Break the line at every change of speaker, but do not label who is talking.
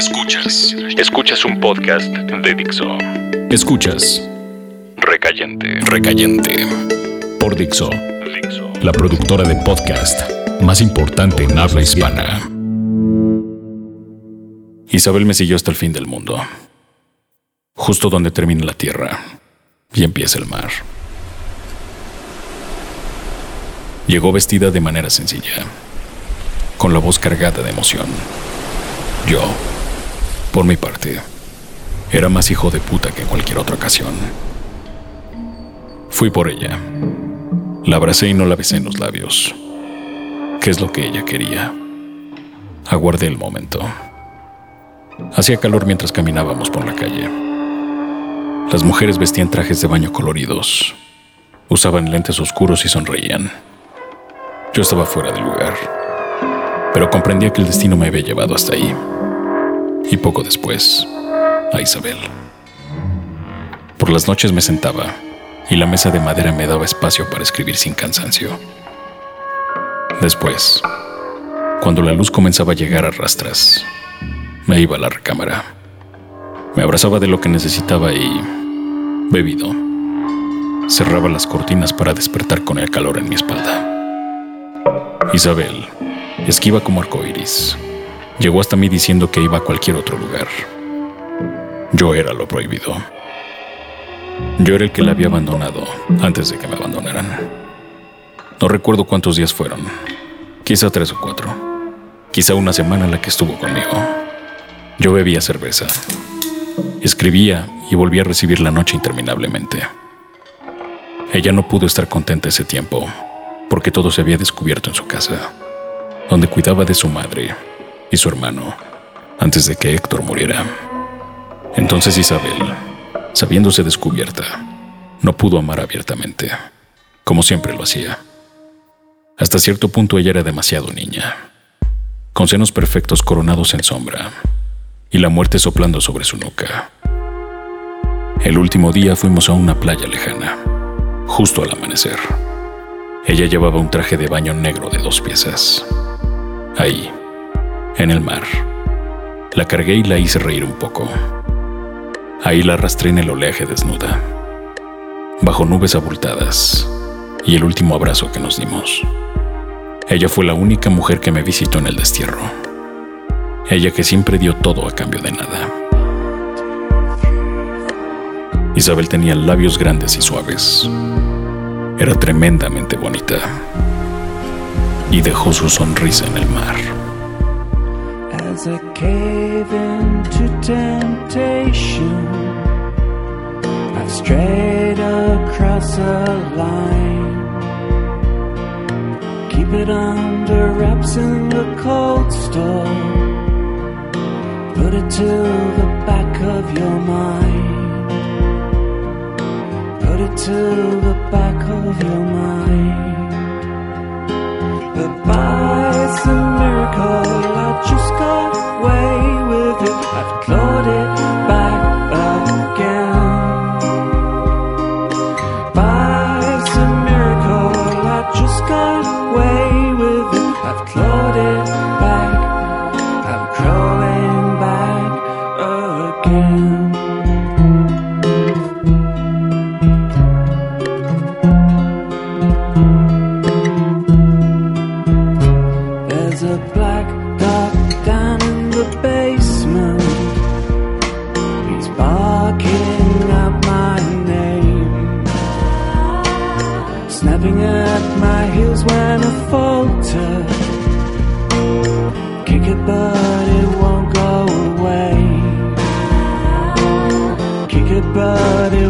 Escuchas. Escuchas un podcast de Dixo. Escuchas. Recayente. Recayente. Por Dixo. La productora de podcast más importante en habla hispana. Isabel me siguió hasta el fin del mundo. Justo donde termina la tierra y empieza el mar. Llegó vestida de manera sencilla, con la voz cargada de emoción. Yo, por mi parte, era más hijo de puta que en cualquier otra ocasión. Fui por ella. La abracé y no la besé en los labios. ¿Qué es lo que ella quería? Aguardé el momento. Hacía calor mientras caminábamos por la calle. Las mujeres vestían trajes de baño coloridos, usaban lentes oscuros y sonreían. Yo estaba fuera del lugar, pero comprendía que el destino me había llevado hasta ahí. Y poco después, a Isabel. Por las noches me sentaba y la mesa de madera me daba espacio para escribir sin cansancio. Después, cuando la luz comenzaba a llegar a rastras, me iba a la recámara. Me abrazaba de lo que necesitaba y, bebido, cerraba las cortinas para despertar con el calor en mi espalda. Isabel, esquiva como arcoiris, llegó hasta mí diciendo que iba a cualquier otro lugar. Yo era lo prohibido. Yo era el que la había abandonado antes de que me abandonaran. No recuerdo cuántos días fueron, quizá tres o cuatro, quizá una semana la que estuvo conmigo. Yo bebía cerveza, escribía y volvía a recibir la noche interminablemente. Ella no pudo estar contenta ese tiempo porque todo se había descubierto en su casa, donde cuidaba de su madre y su hermano antes de que Héctor muriera. Entonces Isabel, sabiéndose descubierta, no pudo amar abiertamente, como siempre lo hacía. Hasta cierto punto ella era demasiado niña, con senos perfectos coronados en sombra y la muerte soplando sobre su nuca. El último día fuimos a una playa lejana, justo al amanecer. Ella llevaba un traje de baño negro de dos piezas. Ahí, en el mar, la cargué y la hice reír un poco. Ahí la arrastré en el oleaje desnuda, bajo nubes abultadas, y el último abrazo que nos dimos. Ella fue la única mujer que me visitó en el destierro. Ella que siempre dio todo a cambio de nada. Isabel tenía labios grandes y suaves, era tremendamente bonita y dejó su sonrisa en el mar.
As I cave into temptation, I've strayed across a line. Keep it under wraps in the cold store. Put it to the back of your mind. Put it to the back of your mind. But snapping at my heels when I falter. Kick it, but it won't go away. Kick it, but it